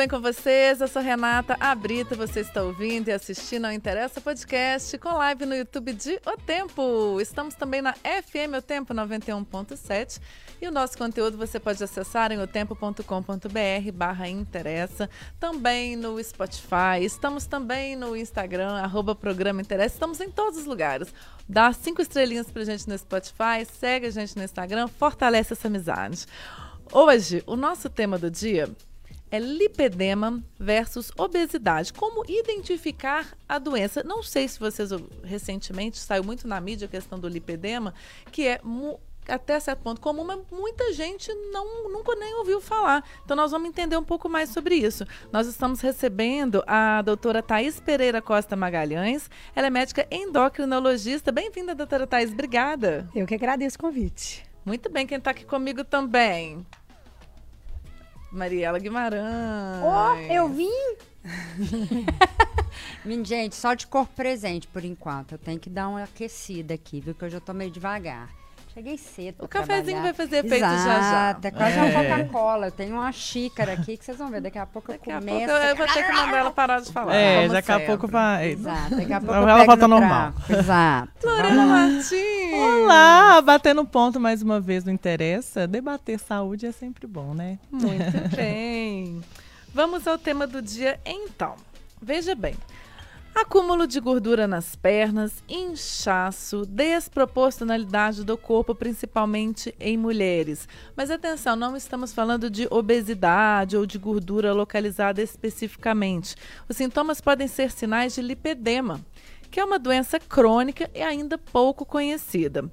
Bem com vocês? Eu sou Renata Abrita, você está ouvindo e assistindo ao Interessa Podcast com live no YouTube de O Tempo. Estamos também na FM O Tempo 91.7 e o nosso conteúdo você pode acessar em otempo.com.br barra interessa, também no Spotify, estamos também no Instagram, arroba programa interessa, estamos em todos os lugares. Dá cinco estrelinhas pra gente no Spotify, segue a gente no Instagram, fortalece essa amizade. Hoje, o nosso tema do dia é lipedema versus obesidade. Como identificar a doença? Não sei se vocês recentemente saiu muito na mídia a questão do lipedema, que é até certo ponto comum, mas muita gente não, nunca nem ouviu falar. Então nós vamos entender um pouco mais sobre isso. Nós estamos recebendo a doutora Thais Pereira Costa Magalhães. Ela é médica endocrinologista. Bem-vinda, doutora Thais. Obrigada. Eu que agradeço o convite. Muito bem, quem está aqui comigo também? Mariela Guimarães. Oh, eu vim! Gente, só de corpo presente por enquanto. Eu tenho que dar uma aquecida aqui, viu? Que eu já tô meio devagar. Cheguei cedo. O cafezinho trabalhar. vai fazer efeito Exato, já já. É quase é. uma Coca-Cola. Eu tenho uma xícara aqui que vocês vão ver. Daqui a pouco daqui eu começo. Pouco eu vou ter que mandar ela parar de falar. É, daqui sempre. a pouco vai. Exato, daqui a pouco ela volta normal. Exato. Lorena Martins. Olá, batendo ponto mais uma vez não interessa. Debater saúde é sempre bom, né? Muito bem. Vamos ao tema do dia então. Veja bem, Acúmulo de gordura nas pernas, inchaço, desproporcionalidade do corpo, principalmente em mulheres. Mas atenção, não estamos falando de obesidade ou de gordura localizada especificamente. Os sintomas podem ser sinais de lipedema, que é uma doença crônica e ainda pouco conhecida.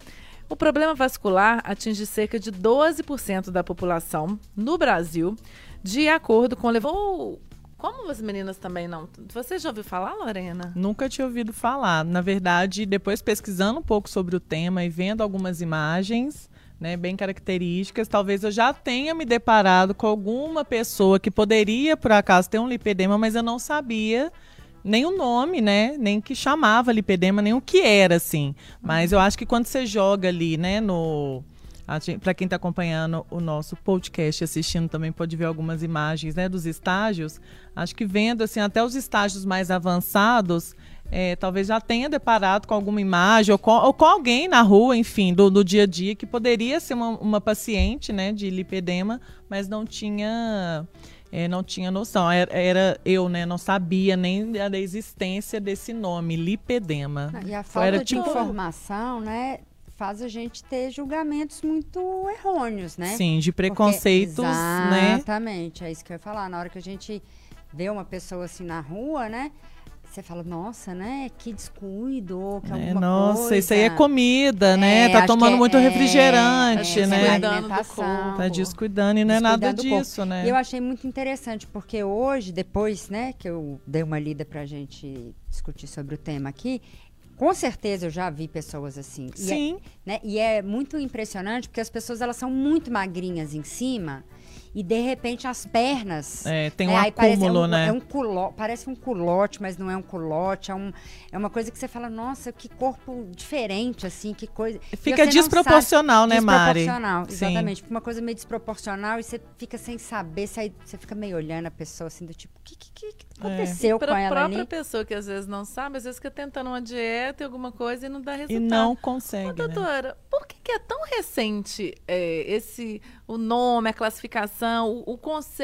O problema vascular atinge cerca de 12% da população no Brasil, de acordo com levou como as meninas também não. Você já ouviu falar, Lorena? Nunca tinha ouvido falar. Na verdade, depois pesquisando um pouco sobre o tema e vendo algumas imagens, né, bem características, talvez eu já tenha me deparado com alguma pessoa que poderia, por acaso, ter um lipedema, mas eu não sabia nem o nome, né? Nem que chamava lipedema, nem o que era, assim. Mas eu acho que quando você joga ali, né, no para quem está acompanhando o nosso podcast, assistindo também pode ver algumas imagens né, dos estágios. Acho que vendo assim até os estágios mais avançados, é, talvez já tenha deparado com alguma imagem ou com, ou com alguém na rua, enfim, do, do, dia a dia que poderia ser uma, uma paciente, né, de lipedema, mas não tinha é, não tinha noção. Era, era, eu, né? Não sabia nem da existência desse nome, lipedema. E a falta era, de tipo, informação, né? Faz a gente ter julgamentos muito errôneos, né? Sim, de preconceitos, Porque, né? Exatamente, é isso que eu ia falar. Na hora que a gente vê uma pessoa assim na rua, né? Você fala, nossa, né? Que descuido, que é, Nossa, coisa. isso aí é comida, né? é, né? Tá tomando é, muito refrigerante, é, né? Tá descuidando e não é nada disso, né? E eu achei muito interessante, porque hoje, depois, né, que eu dei uma lida pra gente discutir sobre o tema aqui, com certeza eu já vi pessoas assim. E é, Sim. É, né, e é muito impressionante porque as pessoas elas são muito magrinhas em cima e de repente as pernas. É, tem um é, acúmulo, é um, né? É um culo, parece um culote, mas não é um culote. É, um, é uma coisa que você fala, nossa, que corpo diferente, assim, que coisa. Fica desproporcional, sabe, né, Mari? Desproporcional, exatamente. Fica uma coisa meio desproporcional e você fica sem saber, você, você fica meio olhando a pessoa assim, do tipo, o que, que, que aconteceu é. com Pra ela própria ali? pessoa que às vezes não sabe, às vezes fica tentando uma dieta e alguma coisa e não dá resultado. E não consegue. Ô, doutora, né? por que, que, é tão recente é, esse o nome, a classificação, o, o,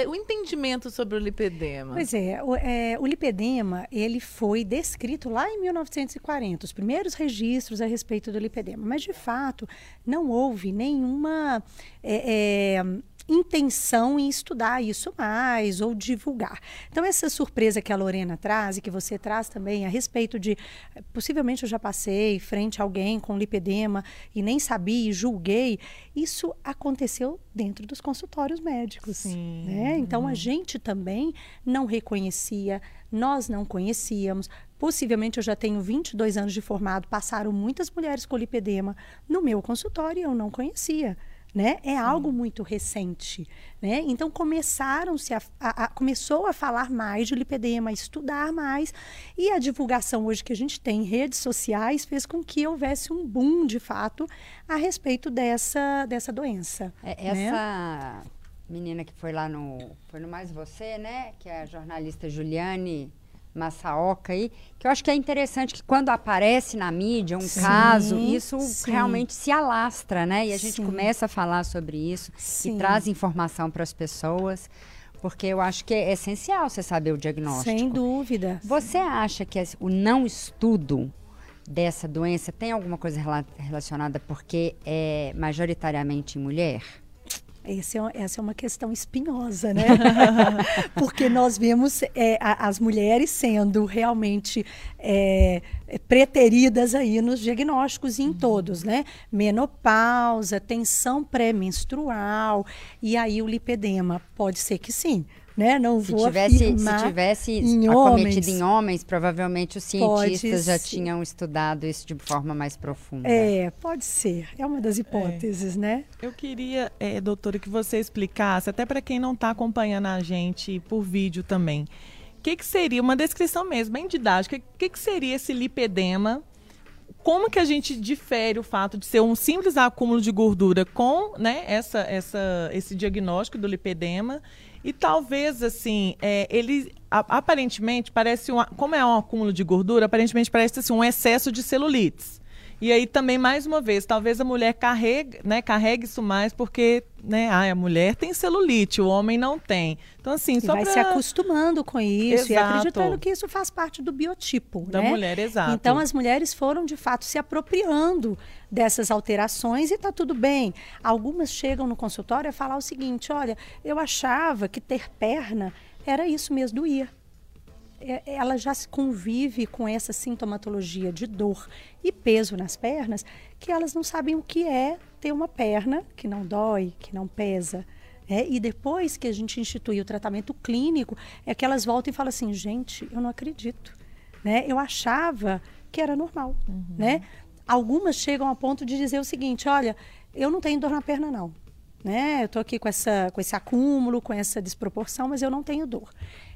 o entendimento sobre o lipedema? Pois é o, é, o lipedema ele foi descrito lá em 1940, os primeiros registros a respeito do lipedema, mas de fato não houve nenhuma é, é, intenção em estudar isso mais ou divulgar. Então, essa surpresa que a Lorena traz e que você traz também a respeito de possivelmente eu já passei frente a alguém com lipedema e nem sabia e julguei, isso aconteceu dentro dos consultórios médicos. Sim. Né? Então, a gente também não reconhecia, nós não conhecíamos. Possivelmente eu já tenho 22 anos de formado, passaram muitas mulheres com lipedema no meu consultório e eu não conhecia. Né? É algo muito recente, né? Então começaram-se a, a, a, começou a falar mais de lipedema, a estudar mais e a divulgação hoje que a gente tem em redes sociais fez com que houvesse um boom de fato a respeito dessa dessa doença. É, né? essa menina que foi lá no foi no mais você, né? Que é a jornalista Juliane Massaoka aí, que eu acho que é interessante que quando aparece na mídia um Sim, caso, isso sim. realmente se alastra, né? E a gente Sim. começa a falar sobre isso e traz informação para as pessoas, porque eu acho que é essencial você saber o diagnóstico. Sem dúvida. Você acha que o não estudo dessa doença tem alguma coisa rela- relacionada porque é majoritariamente em mulher? Esse é essa é uma questão espinhosa, né? Porque nós vemos é, a- as mulheres sendo realmente é, preteridas aí nos diagnósticos Uhum. em todos, né? Menopausa, tensão pré-menstrual e aí o lipedema. Pode ser que sim, né? Não Se vou tivesse, se afirmar tivesse em acometido homens. em homens, provavelmente os cientistas já ser. tinham estudado isso de forma mais profunda. É, pode ser. É uma das hipóteses, né? Eu queria, eh, doutora, que você explicasse, até para quem não está acompanhando a gente por vídeo também, o que, que seria, uma descrição mesmo, bem didática, o que, que seria esse lipedema? Como que a gente difere o fato de ser um simples acúmulo de gordura com né, essa, essa, esse diagnóstico do lipedema? E talvez, assim, eh, ele aparentemente parece, um, como é um acúmulo de gordura, aparentemente parece assim, um excesso de celulites. E aí também, mais uma vez, talvez a mulher carregue, né, carregue isso mais porque, né, ai, a mulher tem celulite, o homem não tem. Então, assim, E só vai pra... se acostumando com isso e Exato. acreditando que isso faz parte do biotipo. Da né? mulher, exato. Então as mulheres foram de fato se apropriando dessas alterações e está tudo bem. Algumas chegam no consultório a falar o seguinte: olha, eu achava que ter perna era isso mesmo, doía. É- Ela já se convive com essa sintomatologia de dor e peso nas pernas, que elas não sabem o que é ter uma perna que não dói, que não pesa. É, e depois que a gente institui o tratamento clínico, é que elas voltam e falam assim, gente, eu não acredito. Né? Eu achava que era normal. Né? Algumas chegam ao ponto de dizer o seguinte, olha, eu não tenho dor na perna não. Né? Eu estou aqui com, essa, com esse acúmulo, com essa desproporção, mas eu não tenho dor.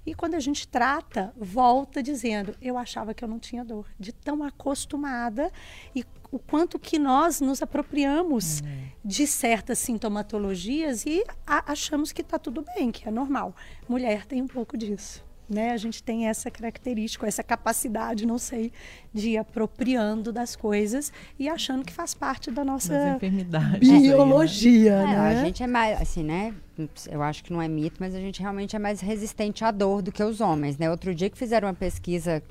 E quando a gente trata, volta dizendo, eu achava que eu não tinha dor, de tão acostumada e o quanto que nós nos apropriamos de certas sintomatologias e achamos que está tudo bem, que é normal. Mulher tem um pouco disso. Né? A gente tem essa característica, essa capacidade, não sei, de ir apropriando das coisas e achando que faz parte da nossa aí, né? biologia. É, né? A gente é mais, assim, né? Eu acho que não é mito, mas a gente realmente é mais resistente à dor do que os homens, né? Outro dia que fizeram uma pesquisa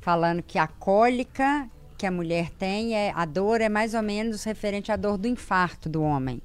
falando que a cólica que a mulher tem, é, a dor é mais ou menos referente à dor do infarto do homem.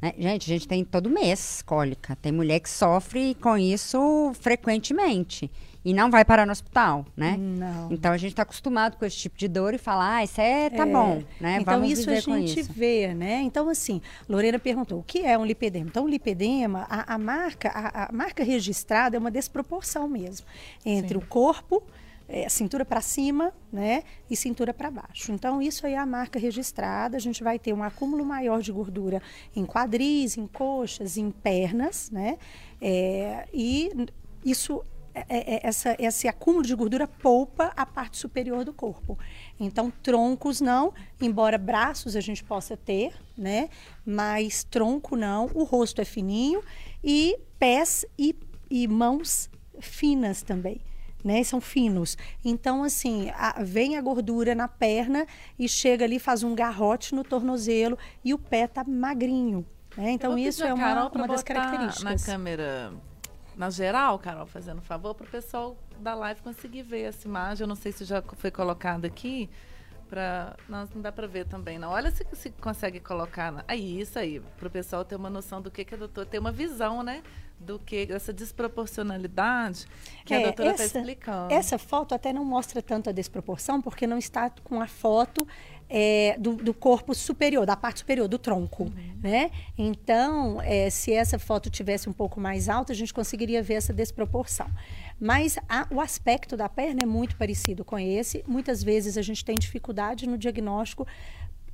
Né? Gente, a gente tem todo mês cólica. Tem mulher que sofre com isso frequentemente e não vai parar no hospital, né? Não. Então a gente está acostumado com esse tipo de dor e fala, ah, isso é, tá É. bom, né? Então Vamos isso a gente isso. vê, né? Então assim, Lorena perguntou, o que é um lipedema? Então o lipedema, a, a marca, a, a marca registrada é uma desproporção mesmo entre Sim. o corpo, eh, cintura para cima, né, e cintura para baixo. Então isso aí é a marca registrada. A gente vai ter um acúmulo maior de gordura em quadris, em coxas, em pernas, né? É, e isso é- é- essa, esse acúmulo de gordura poupa a parte superior do corpo. Então, troncos não, embora braços a gente possa ter, né? Mas tronco não, o rosto é fininho e pés e, e mãos finas também. Né, são finos. Então, assim, a- vem a gordura na perna e chega ali, faz um garrote no tornozelo e o pé tá magrinho. Né? Então, isso é uma, uma das características. Na câmera, na geral, Carol, fazendo favor, para o pessoal da live conseguir ver essa imagem. Eu não sei se já foi colocado aqui. Pra... Não, não dá para ver também, não. Olha se, se consegue colocar. Na... Aí, isso aí, para o pessoal ter uma noção do que, que a doutora. ter uma visão, né? Do que essa desproporcionalidade que a É, doutora está explicando. Essa foto até não mostra tanto a desproporção, porque não está com a foto é, do, do corpo superior, da parte superior, do tronco. Né? Então, é, se essa foto tivesse um pouco mais alta, a gente conseguiria ver essa desproporção. Mas a- o aspecto da perna é muito parecido com esse. Muitas vezes a gente tem dificuldade no diagnóstico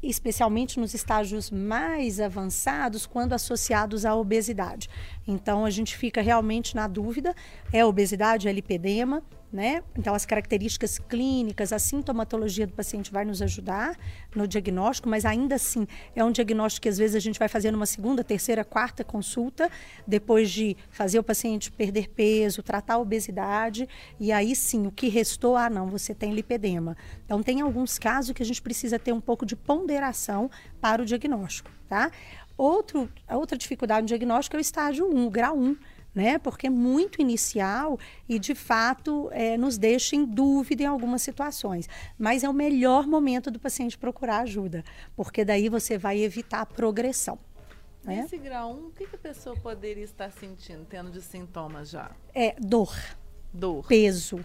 especialmente nos estágios mais avançados, quando associados à obesidade. Então, a gente fica realmente na dúvida: é obesidade, é lipedema? Né? Então, as características clínicas, a sintomatologia do paciente vai nos ajudar no diagnóstico, mas ainda assim é um diagnóstico que às vezes a gente vai fazer numa segunda, terceira, quarta consulta, depois de fazer o paciente perder peso, tratar a obesidade, e aí sim, o que restou, ah, não, você tem lipedema. Então, tem alguns casos que a gente precisa ter um pouco de ponderação para o diagnóstico, tá? Outro, outra dificuldade no diagnóstico é o estágio 1, o grau 1 né? Porque é muito inicial e de fato é, nos deixa em dúvida em algumas situações. Mas é o melhor momento do paciente procurar ajuda, porque daí você vai evitar a progressão. Né? Nesse grau 1, o que, que a pessoa poderia estar sentindo, tendo de sintomas já? É dor. Dor. Peso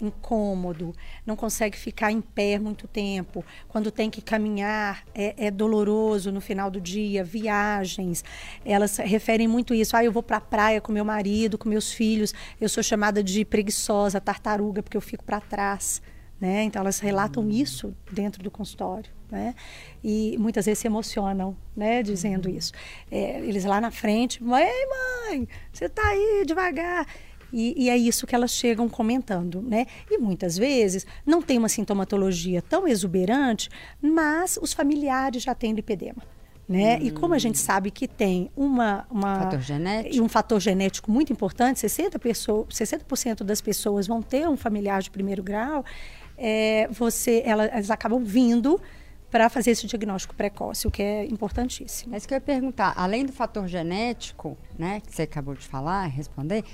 incômodo, não consegue ficar em pé muito tempo. Quando tem que caminhar, é, é doloroso no final do dia. Viagens, elas referem muito isso. Ah, eu vou para a praia com meu marido, com meus filhos. Eu sou chamada de preguiçosa, tartaruga, porque eu fico para trás. Né? Então elas relatam uhum. isso dentro do consultório, né? E muitas vezes se emocionam, né? Dizendo uhum. isso. É, eles lá na frente, mãe, mãe, você está aí devagar. E, e, é isso que elas chegam comentando, né? E muitas vezes não tem uma sintomatologia tão exuberante, mas os familiares já têm lipedema. Né? Hum. E como a gente hum. sabe que tem uma, uma fator genético. um fator genético muito importante, 60%, pessoa, 60 das pessoas vão ter um familiar de primeiro grau, é, você, elas acabam vindo para fazer esse diagnóstico precoce, o que é importantíssimo. Mas que eu ia perguntar, além do fator genético, né, que você acabou de falar, responder,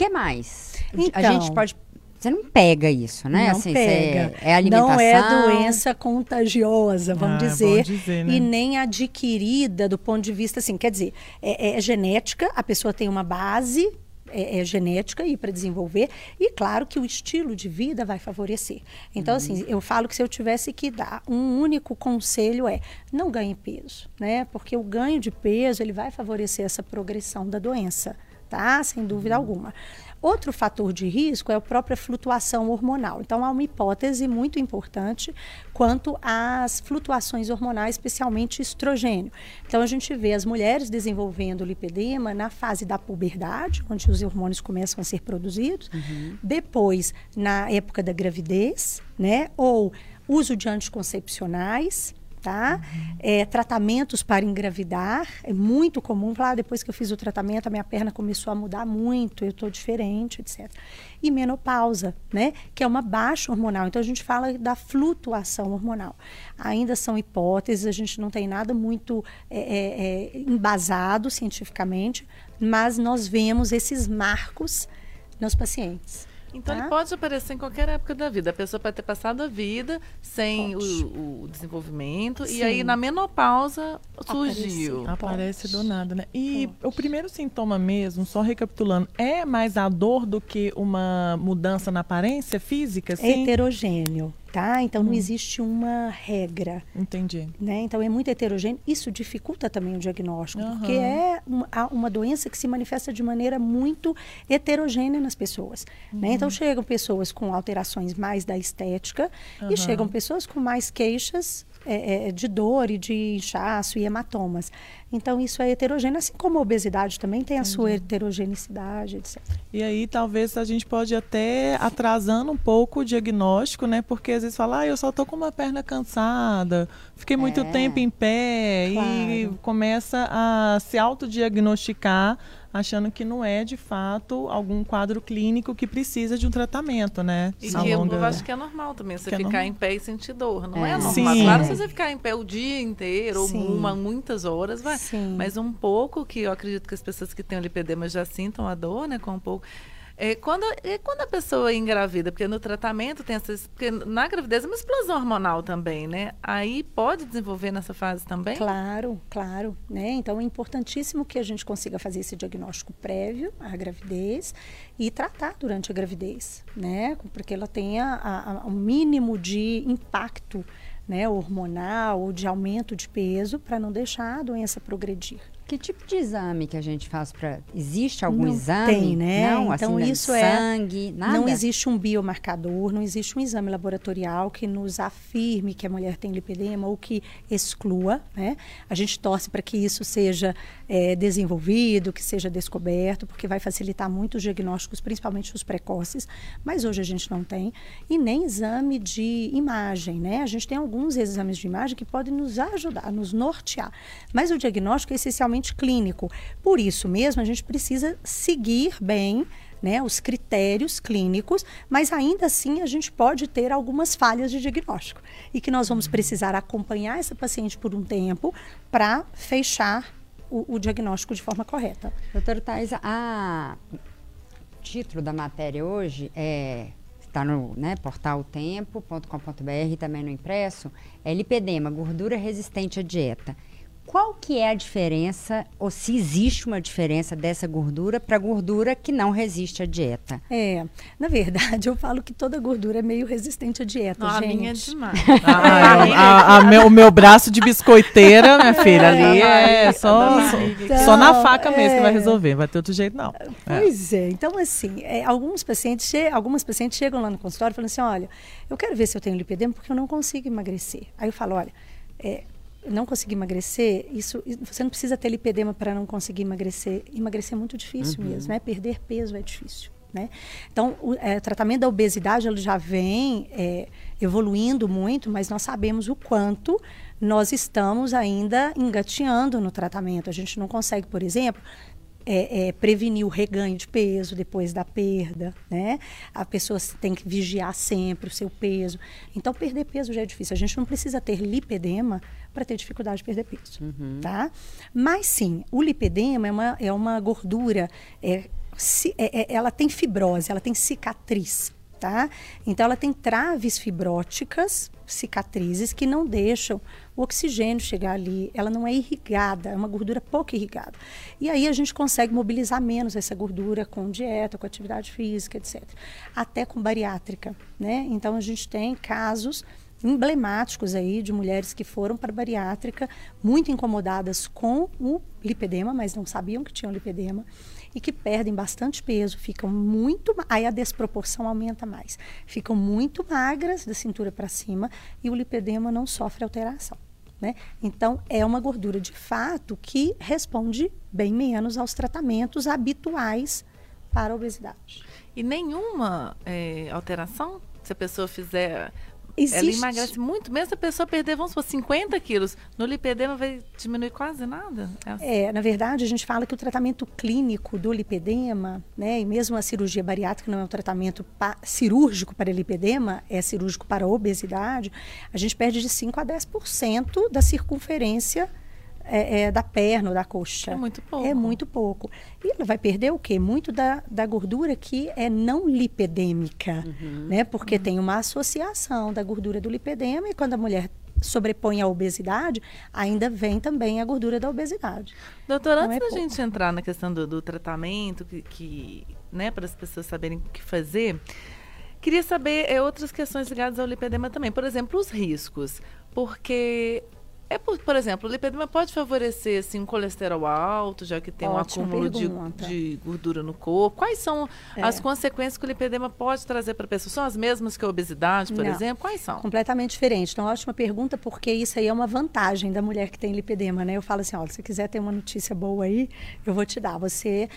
que mais? Então, a gente pode você não pega isso, né? Não assim, pega. é alimentação. Não é doença contagiosa, vamos ah, dizer. dizer né? E nem adquirida do ponto de vista, assim, quer dizer, é, é genética, a pessoa tem uma base é, é genética e para desenvolver e claro que o estilo de vida vai favorecer. Então assim, uhum. assim, eu falo que se eu tivesse que dar um único conselho é não ganhe peso, né? Porque o ganho de peso ele vai favorecer essa progressão da doença tá? Sem dúvida uhum. alguma. Outro fator de risco é a própria flutuação hormonal. Então, há uma hipótese muito importante quanto às flutuações hormonais, especialmente estrogênio. Então, a gente vê as mulheres desenvolvendo lipedema na fase da puberdade, onde os hormônios começam a ser produzidos, uhum. depois na época da gravidez, né? Ou uso de anticoncepcionais, tá? É, tratamentos para engravidar, é muito comum. Falar, ah, depois que eu fiz o tratamento, a minha perna começou a mudar muito, eu estou diferente, etc. E menopausa, né? Que é uma baixa hormonal. Então, a gente fala da flutuação hormonal. Ainda são hipóteses, a gente não tem nada muito é, é, é embasado cientificamente, mas nós vemos esses marcos nos pacientes. Então tá? ele pode aparecer em qualquer época da vida. A pessoa pode ter passado a vida sem o, o, desenvolvimento Sim. e aí na menopausa surgiu. Aparece do nada, né? E pode. o primeiro sintoma mesmo, só recapitulando, é mais a dor do que uma mudança na aparência física? Sim? É heterogêneo tá? Então não hum. existe uma regra. Entendi. Né? Então é muito heterogêneo. Isso dificulta também o diagnóstico, uhum. porque é uma, uma, doença que se manifesta de maneira muito heterogênea nas pessoas. Uhum. Né? Então uhum. chegam pessoas com alterações mais da estética uhum. e chegam pessoas com mais queixas é, é, de dor e de inchaço e hematomas. Então, isso é heterogêneo, assim como a obesidade também tem a Entendi. sua heterogeneidade, etc. E aí, talvez a gente pode até atrasando um pouco o diagnóstico, né? Porque às vezes fala, ah, eu só tô com uma perna cansada, fiquei muito é, tempo em pé claro. e começa a se autodiagnosticar achando que não é de fato algum quadro clínico que precisa de um tratamento, né? E que longa... eu acho que é normal também você é ficar é em pé e sentir dor, não é, é normal. Sim. Claro, se você ficar em pé o dia inteiro Sim. ou uma, muitas horas, vai. Sim. Mas um pouco que eu acredito que as pessoas que têm o lipedema já sintam a dor, né, com um pouco é, quando, é quando a pessoa é engravida, porque no tratamento tem essas. Porque na gravidez é uma explosão hormonal também, né? Aí pode desenvolver nessa fase também? Claro, claro. Né? Então é importantíssimo que a gente consiga fazer esse diagnóstico prévio à gravidez e tratar durante a gravidez, né? Porque ela tenha o mínimo de impacto né, hormonal ou de aumento de peso para não deixar a doença progredir. Que tipo de exame que a gente faz para. Existe algum não exame? Tem, né? Não, então assim, isso sangue, é. nada. Não existe um biomarcador, não existe um exame laboratorial que nos afirme que a mulher tem lipedema ou que exclua, né? A gente torce para que isso seja é, desenvolvido, que seja descoberto, porque vai facilitar muito os diagnósticos, principalmente os precoces. Mas hoje a gente não tem e nem exame de imagem, né? A gente tem alguns exames de imagem que podem nos ajudar, nos nortear. Mas o diagnóstico é essencialmente clínico. Por isso mesmo, a gente precisa seguir bem né, os critérios clínicos, mas ainda assim a gente pode ter algumas falhas de diagnóstico e que nós vamos precisar acompanhar essa paciente por um tempo para fechar o, o, diagnóstico de forma correta. Doutora Thais, a título da matéria hoje é está no né, portal tempo.com.br, também no impresso, é lipedema, gordura resistente à dieta. Qual que é a diferença, ou se existe uma diferença dessa gordura para gordura que não resiste à dieta? É, na verdade, eu falo que toda gordura é meio resistente à dieta, não, gente. A minha é demais. Ah, é, a, a meu, o meu braço de biscoiteira, minha filha, ali é só, só, Então, só na faca mesmo que vai é. resolver, vai ter outro jeito não. É. Pois é. Então, assim, é, alguns pacientes che algumas pacientes chegam lá no consultório e falam assim: olha, eu quero ver se eu tenho lipedema porque eu não consigo emagrecer. Aí eu falo: olha, é, não conseguir emagrecer, isso, você não precisa ter lipedema para não conseguir emagrecer. Emagrecer é muito difícil Uhum. mesmo, né? Perder peso é difícil. Né? Então, o é, tratamento da obesidade ele já vem é, evoluindo muito, mas nós sabemos o quanto nós estamos ainda engateando no tratamento. A gente não consegue, por exemplo, é, é, prevenir o reganho de peso depois da perda, né? A pessoa tem que vigiar sempre o seu peso. Então, perder peso já é difícil. A gente não precisa ter lipedema para ter dificuldade de perder peso, tá? Mas sim, o lipedema é uma, é uma gordura, é, ci- é- é- ela tem fibrose, ela tem cicatriz, tá? Então, ela tem traves fibróticas, cicatrizes, que não deixam o oxigênio chegar ali. Ela não é irrigada, é uma gordura pouco irrigada. E aí a gente consegue mobilizar menos essa gordura com dieta, com atividade física, etc. Até com bariátrica, né? Então, a gente tem casos emblemáticos aí de mulheres que foram para bariátrica muito incomodadas com o lipedema, mas não sabiam que tinham lipedema e que perdem bastante peso, ficam muito, aí a desproporção aumenta mais. Ficam muito magras da cintura para cima e o lipedema não sofre alteração. Né? Então, é uma gordura de fato que responde bem menos aos tratamentos habituais para a obesidade. E nenhuma é, alteração? Se a pessoa fizer. Ela Existe- emagrece muito, mesmo se a pessoa perder, vamos supor, 50 quilos. No lipedema vai diminuir quase nada? É. É, na verdade, a gente fala que o tratamento clínico do lipedema, né, e mesmo a cirurgia bariátrica não é um tratamento pa- cirúrgico para lipedema, é cirúrgico para obesidade, a gente perde de 5 a 10% da circunferência é, é, da perna ou da coxa. É muito pouco. É muito pouco. E ela vai perder o quê? Muito da, da gordura que é não lipedêmica, né? Porque tem uma associação da gordura do lipedema e quando a mulher sobrepõe a obesidade, ainda vem também a gordura da obesidade. Doutora, Não antes é da pouco. gente entrar na questão do, do tratamento, que, que, né, para as pessoas saberem o que fazer, queria saber é, outras questões ligadas ao lipedema também. Por exemplo, os riscos. Porque, é por, por exemplo, o lipedema pode favorecer assim, um colesterol alto, já que tem Ótima um acúmulo de, de gordura no corpo. Quais são É. as consequências que o lipedema pode trazer para a pessoa? São as mesmas que a obesidade, por Não. exemplo? Quais são? Completamente diferente. Então, ótima pergunta, porque isso aí é uma vantagem da mulher que tem lipedema, né? Eu falo assim, olha, se quiser ter uma notícia boa aí, eu vou te dar. Você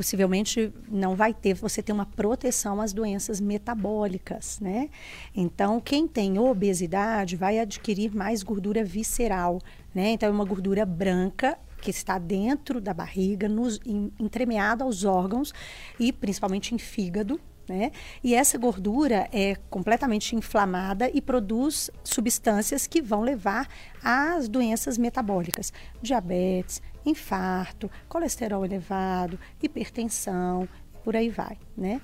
possivelmente não vai ter, você tem uma proteção às doenças metabólicas, né? Então, quem tem obesidade vai adquirir mais gordura visceral, né? Então, é uma gordura branca que está dentro da barriga, nos, em, entremeada aos órgãos e principalmente em fígado, né? E essa gordura é completamente inflamada e produz substâncias que vão levar às doenças metabólicas, diabetes, infarto, colesterol elevado, hipertensão, por aí vai, né?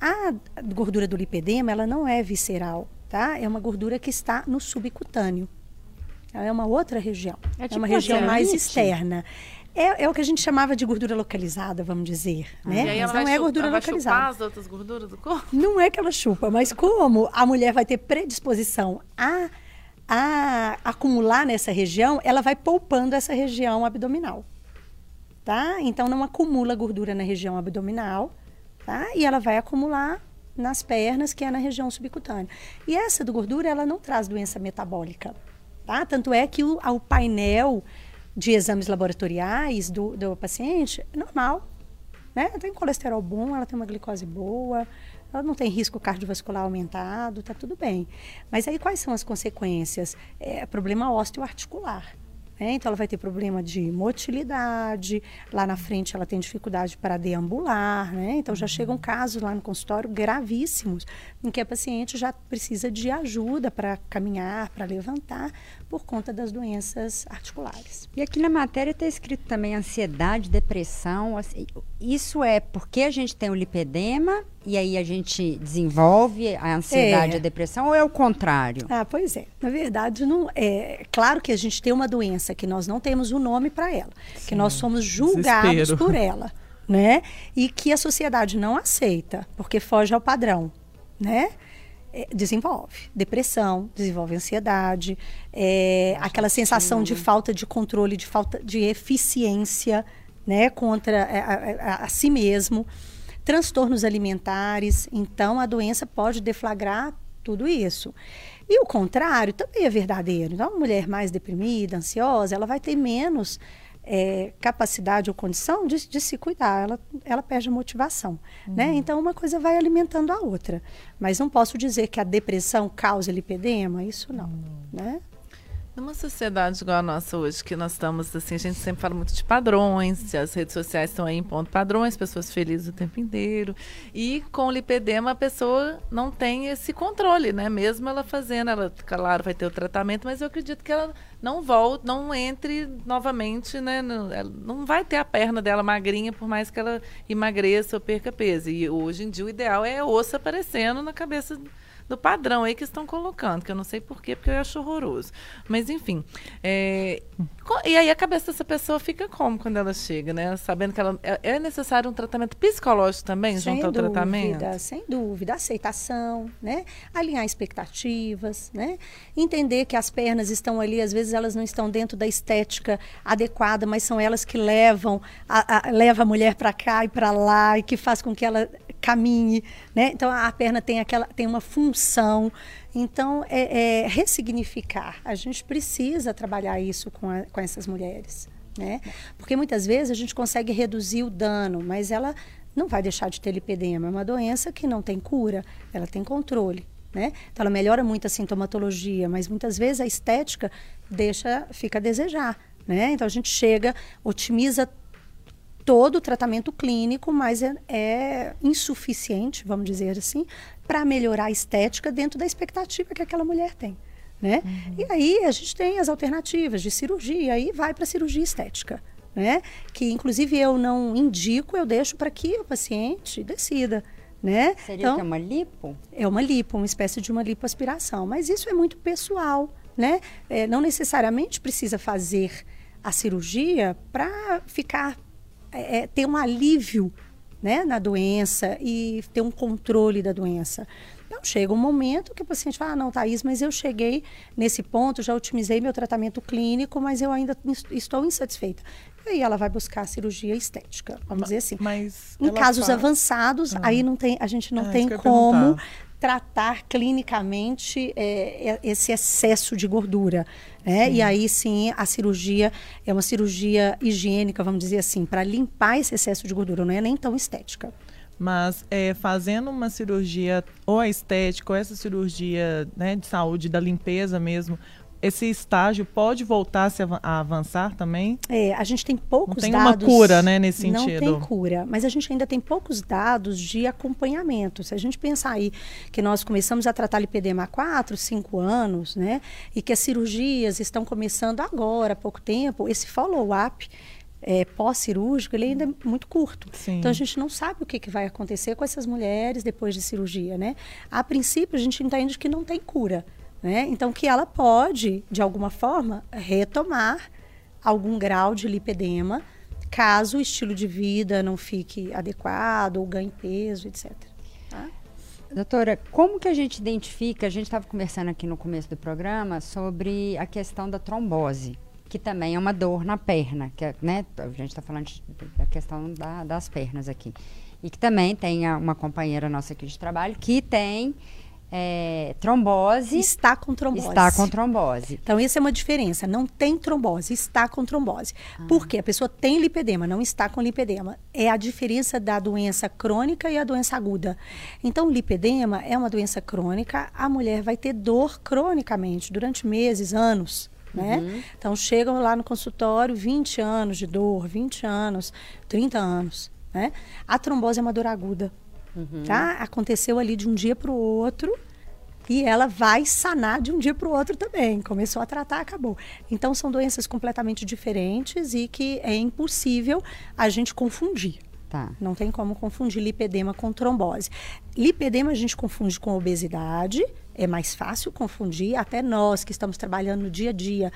A gordura do lipedema, ela não é visceral, tá? É uma gordura que está no subcutâneo. Ela é uma outra região. É É, tipo uma região mais celulite? externa. É, é o que a gente chamava de gordura localizada, vamos dizer, né? E aí Mas ela não é gordura ela vai localizada. as outras gorduras do corpo? Não é que ela chupa, mas como a mulher vai ter predisposição a, a acumular nessa região, ela vai poupando essa região abdominal. tá? Então não acumula gordura na região abdominal, tá? E ela vai acumular nas pernas, que é na região subcutânea. E essa do gordura, ela não traz doença metabólica, tá? Tanto é que o, o painel de exames laboratoriais do, do paciente é normal, né? Tem colesterol bom, ela tem uma glicose boa, ela não tem risco cardiovascular aumentado, tá tudo bem. Mas aí quais são as consequências? É problema osteoarticular. Né? Então, ela vai ter problema de motilidade, lá na frente ela tem dificuldade para deambular, né? Então, já chegam casos lá no consultório gravíssimos, em que a paciente já precisa de ajuda para caminhar, para levantar, por conta das doenças articulares. E aqui na matéria está escrito também ansiedade, depressão. Assim, isso é porque a gente tem o lipedema e aí a gente desenvolve a ansiedade, é. a depressão, ou é o contrário? Ah, pois é. Na verdade, não é claro que a gente tem uma doença que nós não temos o um nome para ela, Sim. que nós somos julgados Desespero. por ela, né? E que a sociedade não aceita, porque foge ao padrão, né? É, desenvolve depressão, desenvolve ansiedade, é, aquela sensação de falta de controle, de falta de eficiência, né, contra a, a, a, a si mesmo transtornos alimentares. Então, a doença pode deflagrar tudo isso. E o contrário também é verdadeiro. Então, uma mulher mais deprimida, ansiosa, ela vai ter menos é, capacidade ou condição de, de, se cuidar, ela, ela perde a motivação. Uhum. Né? Então, uma coisa vai alimentando a outra. Mas não posso dizer que a depressão causa lipedema, isso não. Uhum. Né? Numa sociedade igual a nossa hoje, que nós estamos assim, a gente sempre fala muito de padrões, as redes sociais estão aí em ponto padrões, pessoas felizes o tempo inteiro. E com o lipedema a pessoa não tem esse controle, né? Mesmo ela fazendo, ela, claro, vai ter o tratamento, mas eu acredito que ela não volte, não entre novamente, né? No, não vai ter a perna dela magrinha, por mais que ela emagreça ou perca peso. E hoje em dia o ideal é osso aparecendo na cabeça do padrão aí que estão colocando, que eu não sei porquê, porque eu acho horroroso. Mas, enfim. É, e aí a cabeça dessa pessoa fica como quando ela chega, né? Sabendo que ela, é, é necessário um tratamento psicológico também, sem junto ao dúvida, tratamento? Sem dúvida. Aceitação, né? Alinhar expectativas, né? Entender que as pernas estão ali, às vezes elas não estão dentro da estética adequada, mas são elas que levam a, a, leva a mulher para cá e para lá e que faz com que ela caminhe, né? Então a perna tem aquela tem uma função. Então é, é ressignificar. A gente precisa trabalhar isso com, a, com essas mulheres, né? Porque muitas vezes a gente consegue reduzir o dano, mas ela não vai deixar de ter lipedema. É uma doença que não tem cura, ela tem controle. Né? Então ela melhora muito a sintomatologia, mas muitas vezes a estética deixa, fica a desejar. Né? Então a gente chega, otimiza todo o tratamento clínico, mas é, é insuficiente, vamos dizer assim, para melhorar a estética dentro da expectativa que aquela mulher tem. Né? Uhum. E aí a gente tem as alternativas de cirurgia, aí vai para a cirurgia estética. Né? Que inclusive eu não indico, eu deixo para que o paciente decida. Né? Seria então, que é uma lipo? É uma lipo, uma espécie de uma lipoaspiração. Mas isso é muito pessoal. Né? É, não necessariamente precisa fazer a cirurgia para ficar é, é, ter um alívio né, na doença e ter um controle da doença. Então, chega um momento que o paciente fala, ah, não, Thaís, mas eu cheguei nesse ponto, já otimizei meu tratamento clínico, mas eu ainda estou insatisfeita. E aí ela vai buscar a cirurgia estética, vamos mas, dizer assim. Mas em casos fala... avançados, ah. aí não tem, a gente não ah, tem como tratar clinicamente é, é, esse excesso de gordura. Né? E aí sim a cirurgia é uma cirurgia higiênica, vamos dizer assim, para limpar esse excesso de gordura, não é nem tão estética. Mas é, fazendo uma cirurgia, ou a estética, ou essa cirurgia né, de saúde, da limpeza mesmo, esse estágio pode voltar a, se a avançar também? É, a gente tem poucos não tem dados. uma cura, né, nesse sentido. Não tem cura, mas a gente ainda tem poucos dados de acompanhamento. Se a gente pensar aí que nós começamos a tratar lipedema há 4, 5 anos, né, e que as cirurgias estão começando agora, há pouco tempo, esse follow-up é, pós-cirúrgico, ele ainda é muito curto. Sim. Então a gente não sabe o que, que vai acontecer com essas mulheres depois de cirurgia, né? A princípio a gente entende que não tem cura. Né? Então, que ela pode, de alguma forma, retomar algum grau de lipedema, caso o estilo de vida não fique adequado ou ganhe peso, etc. Tá? Doutora, como que a gente identifica? A gente estava conversando aqui no começo do programa sobre a questão da trombose. que também é uma dor na perna, que é, né, a gente está falando da questão da- das pernas aqui. E que também tem uma companheira nossa aqui de trabalho que tem é, trombose, Está com trombose. está com trombose. Então, essa é uma diferença. Não tem trombose, está com trombose. Por quê? A pessoa tem lipedema, não está com lipedema. É a diferença da doença crônica e a doença aguda. Então, lipedema é uma doença crônica, a mulher vai ter dor cronicamente durante meses, anos. Né? Então, chegam lá no consultório 20 anos de dor, 20 anos, 30 anos. Né? A trombose é uma dor aguda. Tá? Aconteceu ali de um dia para o outro e ela vai sanar de um dia para o outro também. Começou a tratar, acabou. Então são doenças completamente diferentes e que é impossível a gente confundir. Tá. Não tem como confundir lipedema com trombose. Lipedema a gente confunde com obesidade, é mais fácil confundir, até nós que estamos trabalhando no dia a dia,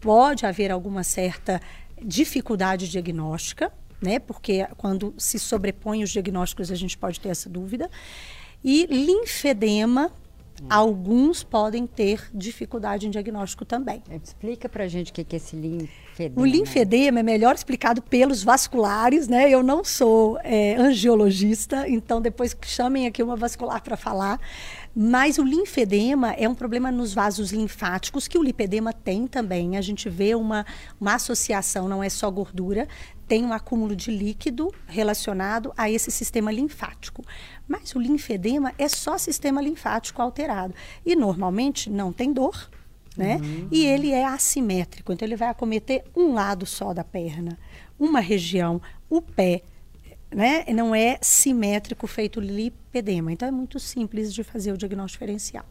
pode haver alguma certa dificuldade diagnóstica, né? Porque quando se sobrepõem os diagnósticos a gente pode ter essa dúvida. E linfedema, alguns podem ter dificuldade em diagnóstico também. Explica pra gente o que que é esse linfedema. O linfedema é melhor explicado pelos vasculares, né? Eu não sou é, angiologista, então depois que chamem aqui uma vascular para falar. Mas o linfedema é um problema nos vasos linfáticos, que o lipedema tem também. A gente vê uma, uma associação, não é só gordura, tem um acúmulo de líquido relacionado a esse sistema linfático. Mas o linfedema é só sistema linfático alterado. E normalmente não tem dor, né? E ele é assimétrico, então ele vai acometer um lado só da perna, uma região, o pé, né? Não é simétrico feito lipedema. Então é muito simples de fazer o diagnóstico diferencial.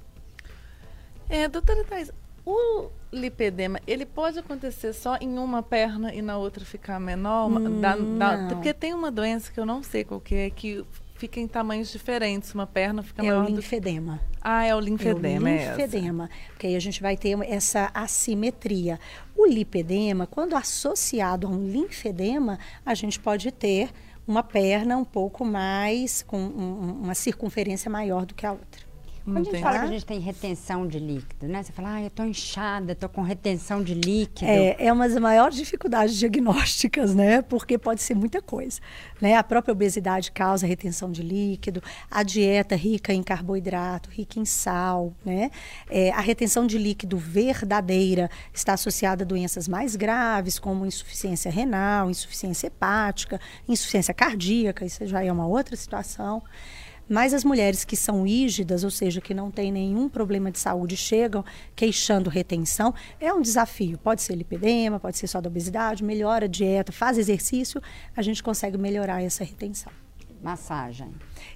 É, doutora Thais, o lipedema, ele pode acontecer só em uma perna e na outra ficar menor? Hum, da- da- porque tem uma doença que eu não sei qual que é, que fica em tamanhos diferentes. Uma perna fica É o maior do que... linfedema. Ah, é o É o linfedema, é linfedema, porque aí a gente vai ter essa assimetria. O lipedema, quando associado a um linfedema, a gente pode ter uma perna um pouco mais, com um- uma circunferência maior do que a outra. Quando a gente fala que a gente tem retenção de líquido, né? Você fala, ah, eu tô inchada, tô com retenção de líquido. É, é uma das maiores dificuldades diagnósticas, né? Porque pode ser muita coisa. Né? A própria obesidade causa retenção de líquido, a dieta rica em carboidrato, rica em sal, né? É, a retenção de líquido verdadeira está associada a doenças mais graves, como insuficiência renal, insuficiência hepática, insuficiência cardíaca, isso já é uma outra situação. Mas as mulheres que são rígidas, ou seja, que não têm nenhum problema de saúde, chegam queixando retenção, é um desafio. Pode ser lipedema, pode ser só da obesidade, melhora a dieta, faz exercício, a gente consegue melhorar essa retenção. Massagem.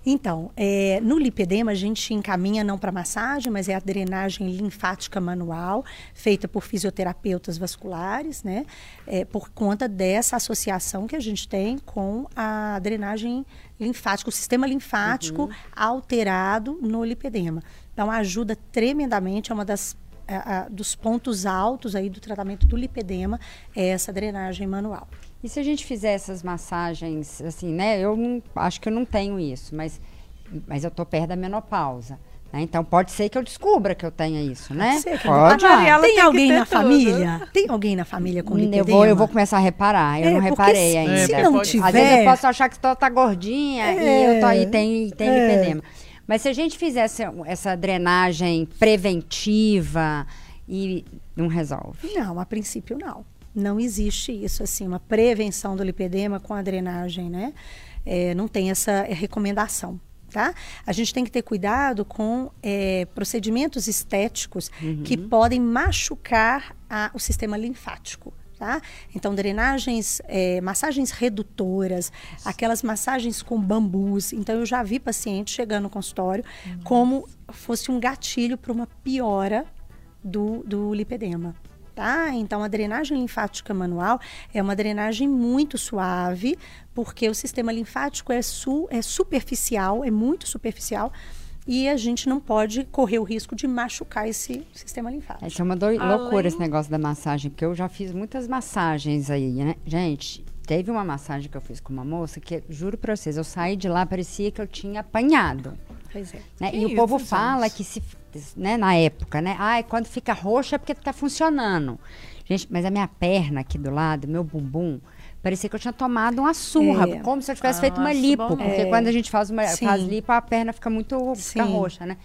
Então, é, no lipedema, a gente encaminha não para massagem, mas é a drenagem linfática manual, feita por fisioterapeutas vasculares, né? É, por conta dessa associação que a gente tem com a drenagem linfática, o sistema linfático alterado no lipedema. Então, ajuda tremendamente, é uma das a- a- dos pontos altos aí do tratamento do lipedema, é essa drenagem manual. E se a gente fizer essas massagens, assim, né? Eu não, acho que eu não tenho isso, mas, mas eu tô perto da menopausa. né? Então pode ser que eu descubra que eu tenha isso, né? Pode Pode. A Mariela Tem tem alguém na tudo. família? Tem alguém na família com lipedema? eu vou, eu vou começar a reparar. Eu É, não reparei se- ainda. se não pode- tiver- Às vezes eu posso achar que você tá gordinha e eu tô aí, tem, tem é. lipedema. Mas se a gente fizesse essa drenagem preventiva e não resolve. Não, a princípio não. Não existe isso assim, uma prevenção do lipedema com a drenagem, né? É, não tem essa recomendação. Tá? A gente tem que ter cuidado com é, procedimentos estéticos que podem machucar a- o sistema linfático. Tá? Então, drenagens, é, massagens redutoras, aquelas massagens com bambus. Então, eu já vi paciente chegando no consultório como fosse um gatilho para uma piora do, do lipedema. Tá? Então, a drenagem linfática manual é uma drenagem muito suave, porque o sistema linfático é, su, é superficial, é muito superficial, e a gente não pode correr o risco de machucar esse sistema linfático. Isso é uma Além- loucura esse negócio da massagem, porque eu já fiz muitas massagens aí, né? Gente, teve uma massagem que eu fiz com uma moça que, juro pra vocês, eu saí de lá, parecia que eu tinha apanhado. Pois é. né? E o povo isso, fala que se, né, na época, né? Ai, quando fica roxo é porque tá funcionando. Gente, mas a minha perna aqui do lado, meu bumbum, parecia que eu tinha tomado uma surra, É. como se eu tivesse Ah, feito uma acho lipo. bom. Porque É. quando a gente faz, uma, faz lipo, a perna fica muito fica roxa, né?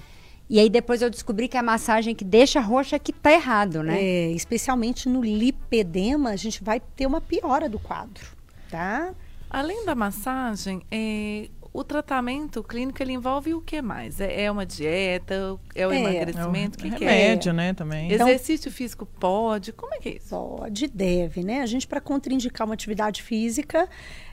E aí depois eu descobri que a massagem que deixa roxa é que tá errado, né? É, especialmente no lipedema, a gente vai ter uma piora do quadro, tá? Além da massagem, é, o tratamento clínico ele envolve o que mais? É, é uma dieta? É o É. emagrecimento? O que, que é? remédio, né, também. Então- Exercício físico pode? Como é que é isso? Pode, deve, né? A gente, para contraindicar uma atividade física,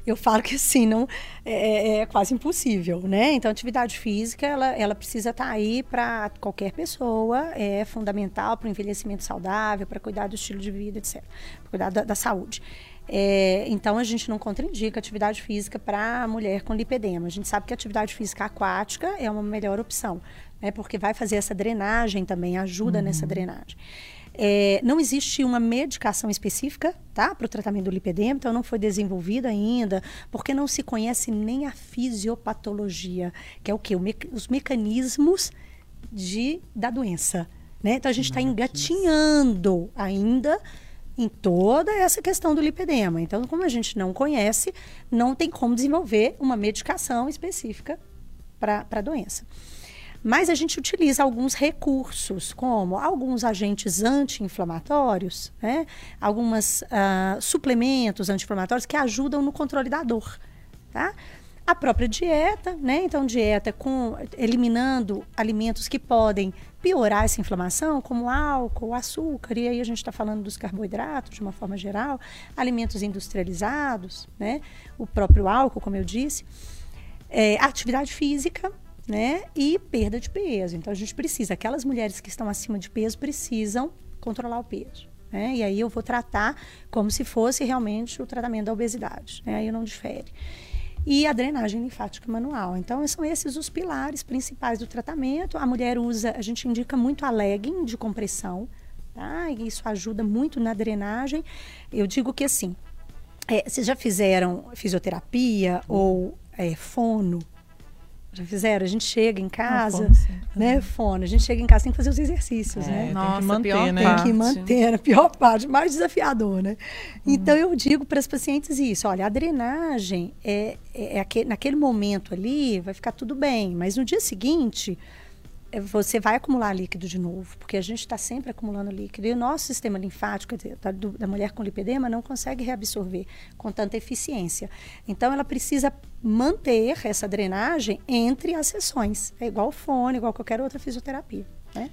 eu falo que assim, não, é, é quase impossível, né? Então, atividade física, ela, ela precisa estar aí para qualquer pessoa, é fundamental para o envelhecimento saudável, para cuidar do estilo de vida, etc. Para cuidar da, da saúde. É, então, a gente não contraindica atividade física para mulher com lipedema. A gente sabe que a atividade física aquática é uma melhor opção, né? Porque vai fazer essa drenagem também, ajuda nessa drenagem. É, não existe uma medicação específica tá, para o tratamento do lipedema, então não foi desenvolvida ainda, porque não se conhece nem a fisiopatologia, que é o quê? O me- os mecanismos de, da doença. Né? Então a gente está engatinhando ainda em toda essa questão do lipedema. Então, como a gente não conhece, não tem como desenvolver uma medicação específica para a doença. Mas a gente utiliza alguns recursos, como alguns agentes anti-inflamatórios, né? alguns suplementos anti-inflamatórios que ajudam no controle da dor. Tá? A própria dieta, né? Então, dieta com eliminando alimentos que podem piorar essa inflamação, como álcool, açúcar, e aí a gente está falando dos carboidratos de uma forma geral, alimentos industrializados, né? O próprio álcool, como eu disse, é, atividade física, né? E perda de peso. Então a gente precisa, aquelas mulheres que estão acima de peso precisam controlar o peso. Né? E aí eu vou tratar como se fosse realmente o tratamento da obesidade. Né? Aí não difere. E a drenagem linfática manual. Então, são esses os pilares principais do tratamento. A mulher usa, a gente indica muito a legging de compressão, tá? E isso ajuda muito na drenagem. Eu digo que assim, é, vocês já fizeram fisioterapia ou é, fono? Já fizeram? A gente chega em casa, fono, sim. né? Fono. A gente chega em casa tem que fazer os exercícios, É, né? tem que Nossa, manter, pior né? Tem que manter a pior parte, mais desafiador, né? Então eu digo para as pacientes isso: olha, a drenagem é, é, é aque- naquele momento ali vai ficar tudo bem, mas no dia seguinte você vai acumular líquido de novo, porque a gente está sempre acumulando líquido. E o nosso sistema linfático da, da mulher com lipedema não consegue reabsorver com tanta eficiência. Então, ela precisa manter essa drenagem entre as sessões. É igual fone, igual qualquer outra fisioterapia. Né?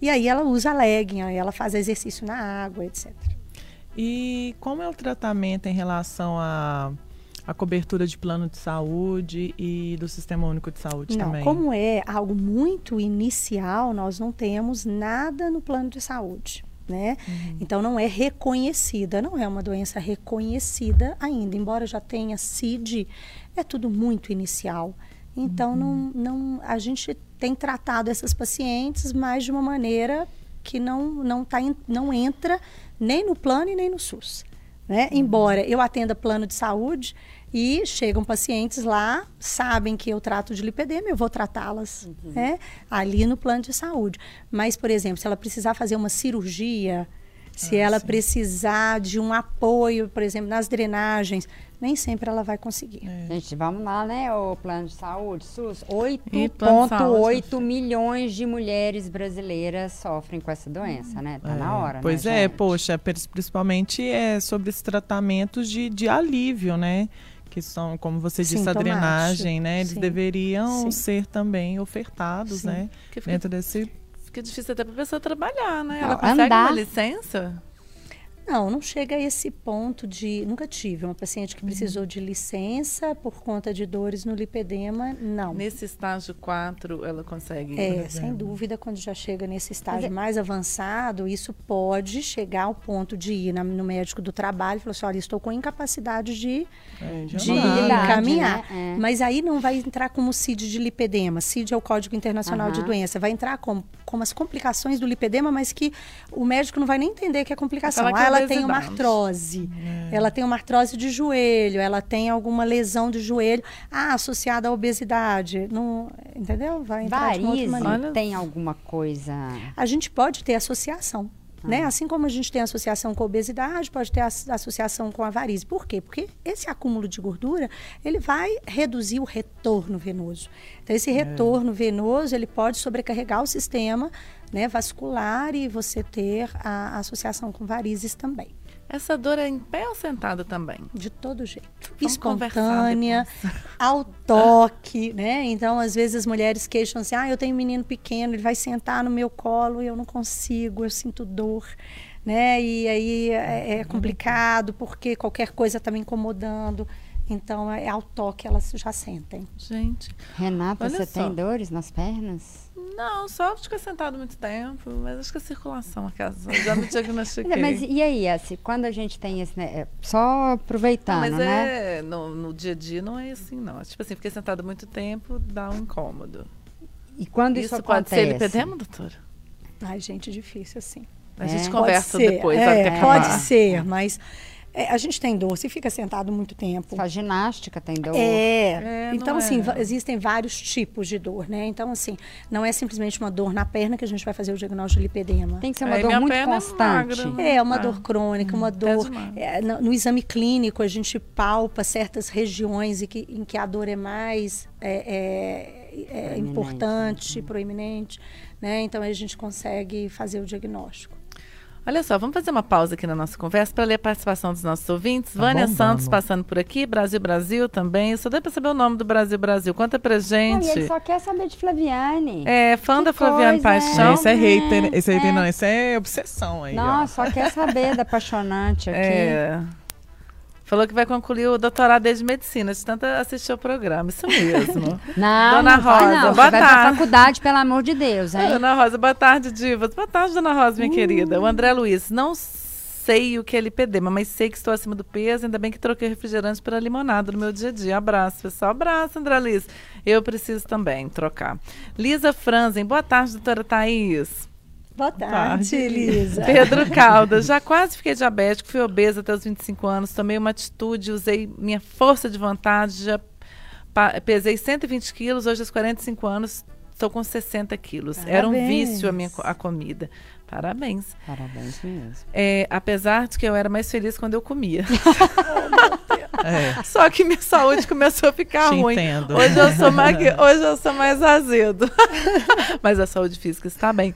E aí ela usa legging, ela faz exercício na água, etc. E como é o tratamento em relação à a, cobertura de plano de saúde e do Sistema Único de Saúde Não, também? como é algo muito inicial, nós não temos nada no plano de saúde. Né? Então não é reconhecida, não é uma doença reconhecida ainda, embora já tenha CID, é tudo muito inicial. Então não, não, a gente tem tratado essas pacientes, mas de uma maneira que não não, tá, não entra nem no plano e nem no SUS. Né? Embora eu atenda plano de saúde e chegam pacientes lá, sabem que eu trato de lipedema, eu vou tratá-las né? ali no plano de saúde. Mas, por exemplo, se ela precisar fazer uma cirurgia, se ela precisar de um apoio, por exemplo, nas drenagens, nem sempre ela vai conseguir. Gente, vamos lá, né? O plano de saúde, SUS. E plano de saúde, 8,8 milhões de mulheres brasileiras sofrem com essa doença, né? Tá É, na hora, Pois né, é, gente? poxa, principalmente é sobre esses tratamentos de, de alívio, né? Que são, como você disse, a drenagem, né? Eles sim. deveriam Sim. ser também ofertados, Sim. né? Dentro desse. Fica difícil até para a pessoa trabalhar, né? Não, Ela consegue andar. uma licença? Não, não chega a esse ponto de. Nunca tive uma paciente que precisou de licença por conta de dores no lipedema, não. Nesse estágio 4, ela consegue. É, sem dúvida, quando já chega nesse estágio Mas é- mais avançado, isso pode chegar ao ponto de ir na- no médico do trabalho e falar assim: olha, estou com incapacidade de, É, de andar. caminhar. né? É. Mas aí não vai entrar como CID de lipedema. CID é o Código Internacional de Aham. Doença. Vai entrar como, como as complicações do lipedema, mas que o médico não vai nem entender que é complicação. Que Ah, é ela tem uma artrose, ela tem uma artrose de joelho, ela tem alguma lesão de joelho, ah, associada à obesidade. Não, entendeu? Vai entrar de uma outra Varize maneira. Tem alguma coisa. A gente pode ter associação. Né? Assim como a gente tem associação com a obesidade, pode ter as- associação com a varize. Por quê? Porque esse acúmulo de gordura, ele vai reduzir o retorno venoso. Então, esse retorno venoso, ele pode sobrecarregar o sistema né, vascular e você ter a associação com varizes também. Essa dor é em pé ou sentada também? De todo jeito. Vamos Espontânea, ao toque, né? Então, às vezes as mulheres queixam assim: ah, eu tenho um menino pequeno, ele vai sentar no meu colo e eu não consigo, eu sinto dor. Né? E aí é, é complicado porque qualquer coisa está me incomodando. Então, é ao toque elas já sentem. Gente, Renata, Olha você só. tem dores nas pernas? Não, só ficar sentado muito tempo, mas acho que a circulação, acaso, já me diagnostiquei. Mas e aí, assim, quando a gente tem esse. né, é, só aproveitando, Não, mas né? é, no, no dia a dia não é assim, não. Tipo assim, fiquei sentada muito tempo, dá um incômodo. E quando isso, Isso, pode ser acontece? lipedema, doutora? Ai, gente, difícil assim. A É. gente Pode conversa ser, depois, é, que acabar. Pode ser, mas é, a gente tem dor. Se fica sentado muito tempo, Faz ginástica, tem dor. É, É, então assim, é. existem vários tipos de dor, né? Então assim, não é simplesmente uma dor na perna que a gente vai fazer o diagnóstico de lipedema. Tem que ser uma Aí dor muito perna é constante. magra, né? É uma Ah. dor crônica, uma dor. é, no, no exame clínico, a gente palpa certas regiões em que, em que a dor é mais é, é, é Proeminente, importante, proeminente, né? Então aí a gente consegue fazer o diagnóstico. Olha só, vamos fazer uma pausa aqui na nossa conversa para ler a participação dos nossos ouvintes. Tá Vânia bom, Santos vamos. passando por aqui, Brasil Brasil também. Só deu para saber o nome do Brasil Brasil. Conta pra gente. ele só quer saber de Flaviane. É fã Que da Flaviane coisa, Paixão. esse é hater, É, esse aí tem, é. não, esse é obsessão aí. ó. Não, só quer saber da apaixonante aqui. É. Falou que vai concluir o doutorado de medicina, de tanto assistir o programa. Isso mesmo. Não, Dona não vai Rosa, não. boa Você vai pra tarde. faculdade, pelo amor de Deus, hein? Dona Rosa, boa tarde, divas. Boa tarde, Dona Rosa, minha querida. O André Luiz, não sei o que é lipedema, mas sei que estou acima do peso. Ainda bem que troquei refrigerante pela limonada no meu dia a dia. Abraço, pessoal. Abraço, André Luiz. Eu preciso também trocar. Lisa Franzen, boa tarde, doutora Thaís. Boa tarde. tarde, Elisa. Pedro Caldas, já quase fiquei diabético, fui obesa até os 25 anos, tomei uma atitude, usei minha força de vontade, já pesei 120 quilos, hoje aos 45 anos estou com 60 quilos. Era um Parabéns. vício a minha a comida. Parabéns. Parabéns mesmo. É, apesar de que eu era mais feliz quando eu comia. É, Só que minha saúde começou a ficar te ruim. entendo. Hoje eu sou mais, hoje eu sou mais azedo. Mas a saúde física está bem.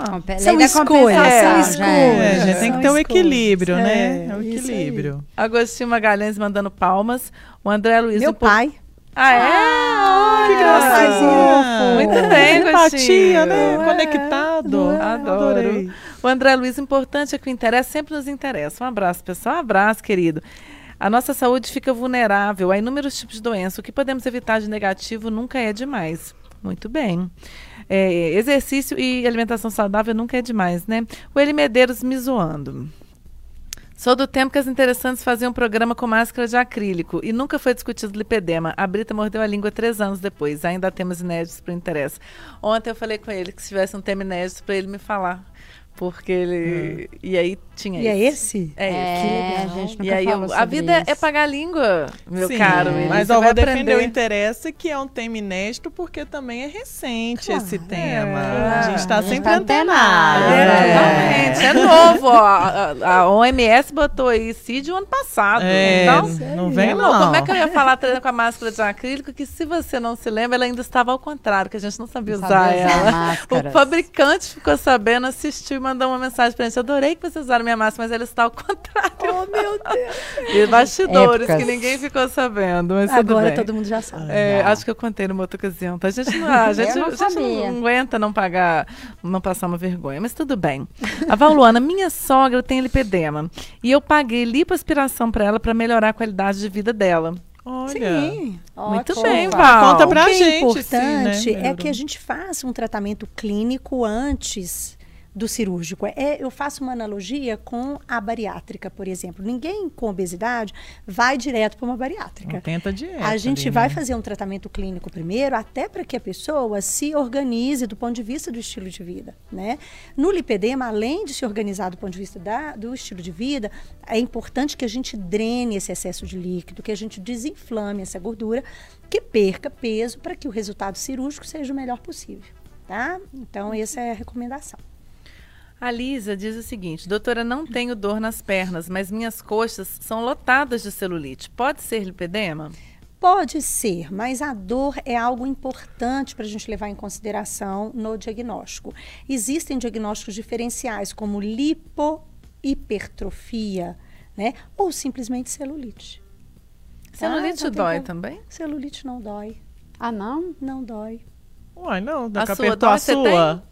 Ah, São Lei da escolhas, compensação, são gente. É, escolhas. gente tem que São ter escolhas. equilíbrio, né? É, É aí. equilíbrio. Agostinho Magalhães mandando palmas. O André Luiz. Meu um po- pai. Ah, é? Que gracinha. Muito bem, Agostinho. né? É. Conectado. Adoro. Adorei. O André Luiz, importante é que o interesse sempre nos interessa. Um abraço, pessoal. Um abraço, querido. A nossa saúde fica vulnerável a inúmeros tipos de doença. O que podemos evitar de negativo nunca é demais. Muito bem. É, exercício e alimentação saudável nunca é demais, né? O Eli Medeiros me zoando. Sou do tempo que as interessantes faziam um programa com máscara de acrílico e nunca foi discutido lipedema. A Brita mordeu a língua três anos depois. Ainda temos inéditos para o interesse. Ontem eu falei com ele que se tivesse um tema inédito para ele me falar. Porque ele. E aí tinha E é esse. É, esse. É, legal. a gente nunca E aí, eu- a vida é- é isso. pagar a língua, meu Sim, caro. Mas eu vai vou defender o interesse, que é um tema inédito, porque também é recente Claro. esse tema. É. A gente está sempre tá antenado. antenado, É, Exatamente, é novo. ó. A, OMS botou aí CID o ano passado. É, então, não vem Não, não. como é que eu ia falar treinando com a máscara de acrílico que se você não se lembra, ela ainda estava ao contrário, que a gente não sabia Não usar sabia usar ela. máscaras. O fabricante ficou sabendo, assistiu e mandou uma mensagem pra gente. Adorei que vocês usaram minha máscara, mas ela está ao contrário. Oh, meu Deus. E bastidores Épocas. que ninguém ficou sabendo. Mas Agora todo mundo já sabe. É, Já. acho que eu contei numa outra ocasião. Tá? A gente, não, a gente, não a gente não aguenta não pagar, não passar uma vergonha, mas tudo bem. A Valuana, minha sogra tem lipedema e eu paguei lipoaspiração para ela para melhorar a qualidade de vida dela. Olha. Sim. Muito ótimo. bem, Val. Conta pra o que é gente, sim, importante né, é que a gente faça um tratamento clínico antes do cirúrgico. É, eu faço uma analogia com a bariátrica, por exemplo. Ninguém com obesidade vai direto para uma bariátrica. Não tenta dieta. A gente ali, vai né? fazer um tratamento clínico primeiro, até para que a pessoa se organize do ponto de vista do estilo de vida, né? No lipedema, além de se organizar do ponto de vista da- do estilo de vida, é importante que a gente drene esse excesso de líquido, que a gente desinflame essa gordura, que perca peso para que o resultado cirúrgico seja o melhor possível, tá? Então, essa é a recomendação. A Lisa diz o seguinte: Doutora, não tenho dor nas pernas, mas minhas coxas são lotadas de celulite. Pode ser lipedema? Pode ser, mas a dor é algo importante para a gente levar em consideração no diagnóstico. Existem diagnósticos diferenciais, como lipohipertrofia, né? Ou simplesmente celulite. Celulite Ah, tem dói como- também? Celulite não dói. Ah, não? Não dói. Uai, não, A dá que sua a dói, você sua.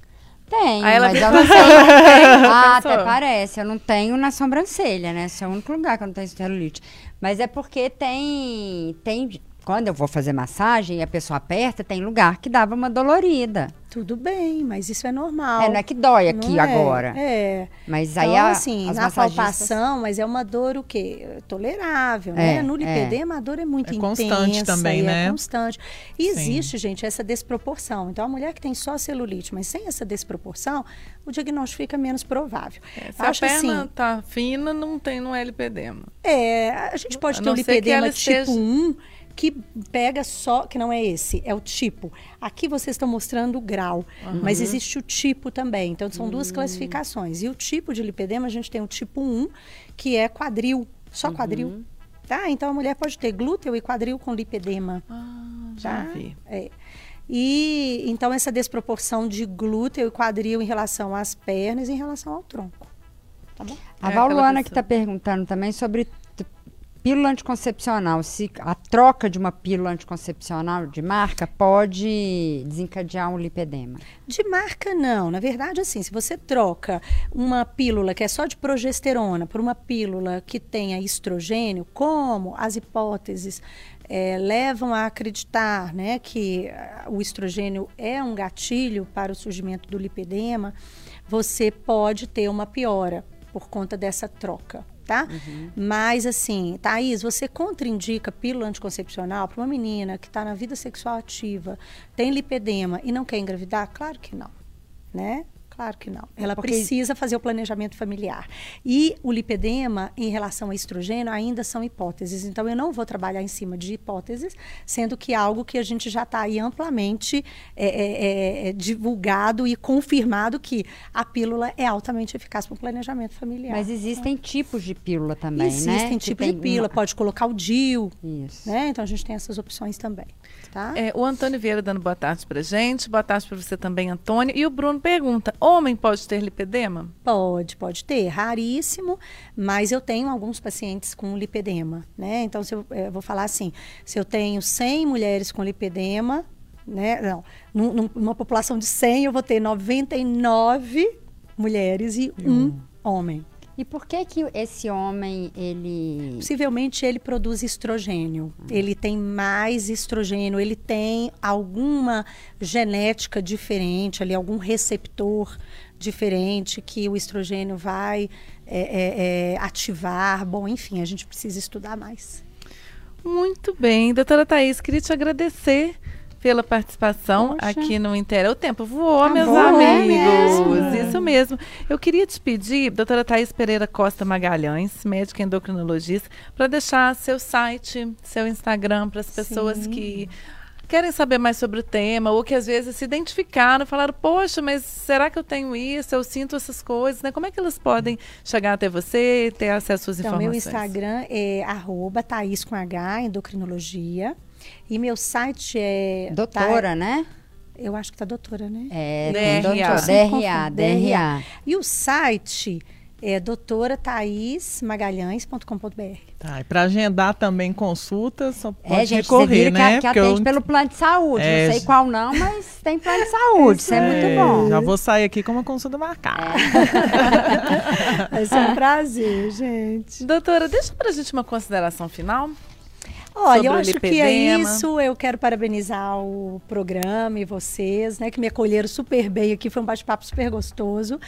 Tem, Aí ela mas eu não tenho. Ah, até parece. Eu não tenho na sobrancelha, né? Esse é o único lugar que eu não tenho celulite. Mas é porque tem, tem... Quando eu vou fazer massagem e a pessoa aperta, tem lugar que dava uma dolorida. Tudo bem, mas isso é normal. É, não é que dói aqui Não é? agora. É. Mas aí Então, a, assim, as na massagistas... palpação, mas é uma dor o quê? Tolerável, É, né? No lipedema, a dor é muito É intensa. constante também, né? É constante. E Sim. existe, gente, essa desproporção. Então, a mulher que tem só celulite, mas sem essa desproporção, o diagnóstico fica menos provável. É, se Acho a perna assim, tá fina, não tem, não é lipedema. é, a gente pode A ter que lipedema tipo esteja- 1, que pega só, que não é esse, é o tipo. Aqui vocês estão mostrando o grau, mas existe o tipo também. Então, são duas classificações. E o tipo de lipedema, a gente tem o tipo 1, que é quadril, só quadril. Tá? Então, a mulher pode ter glúteo e quadril com lipedema. Ah, já Tá? vi. É. E então essa desproporção de glúteo e quadril em relação às pernas e em relação ao tronco. Tá bom? A É Valuana que está perguntando também sobre pílula anticoncepcional. Se a troca de uma pílula anticoncepcional de marca pode desencadear um lipedema. De marca, não. Na verdade, assim, se você troca uma pílula que é só de progesterona por uma pílula que tenha estrogênio, como as hipóteses eh, levam a acreditar né, que ah, o estrogênio é um gatilho para o surgimento do lipedema, você pode ter uma piora por conta dessa troca. Tá? Mas assim, Thaís, você contraindica pílula anticoncepcional para uma menina que está na vida sexual ativa, tem lipedema e não quer engravidar? Claro que não, né? Claro que não. Ela Porque- precisa fazer o planejamento familiar. E o lipedema, em relação ao estrogênio, ainda são hipóteses. Então, eu não vou trabalhar em cima de hipóteses, sendo que é algo que a gente já está aí amplamente é, é, é, é, divulgado e confirmado que a pílula é altamente eficaz para o planejamento familiar. Mas existem tipos de pílula também, né? Existem tipos de tem pílula, uma- pode colocar o DIU, Isso. né? Então a gente tem essas opções também, tá? É, o Antônio Vieira dando boa tarde pra gente. Boa tarde pra você também, Antônio. E o Bruno pergunta: homem pode ter lipedema? Pode, pode ter, raríssimo, mas eu tenho alguns pacientes com lipedema, né? Então, se eu, eh, vou falar assim, se eu tenho 100 mulheres com lipedema, né? Não, num- num- numa população de 100, eu vou ter 99 mulheres e um homem. E por que que esse homem, ele... Possivelmente ele produz estrogênio. Ele tem mais estrogênio, ele tem alguma genética diferente, ali, algum receptor diferente que o estrogênio vai é, é, é, ativar. Bom, enfim, a gente precisa estudar mais. Muito bem. Doutora Thaís, queria te agradecer pela participação Poxa. aqui no Intera. O tempo voou, Tá meus é amigos. mesmo. Isso mesmo. Eu queria te pedir, doutora Thaís Pereira Costa Magalhães, médica endocrinologista, para deixar seu site, seu Instagram para as pessoas Sim. que querem saber mais sobre o tema ou que às vezes se identificaram, falaram, poxa, mas será que eu tenho isso? Eu sinto essas coisas, né? Como é que elas podem chegar até você e ter acesso às Então, informações? meu Instagram é arroba Thaís com H, endocrinologia. E meu site é... Doutora, né? Tha- Eu acho que tá doutora, né? É, DRA. DRA. DRA. E o site é doutora Magalhães.com.br. Tá, e para agendar também consultas, só pode É, gente, você recorrer, vira que, né? a- que Porque eu- atende pelo plano de saúde. É, não sei qual não, mas tem plano de saúde. Isso é, muito É, bom. Já vou sair aqui com uma consulta marcada. Vai ser um prazer, gente. Doutora, deixa pra gente uma consideração final. Olha, eu acho que é lipedema. isso. Eu quero parabenizar o programa e vocês, né, que me acolheram super bem aqui. Foi um bate-papo super gostoso.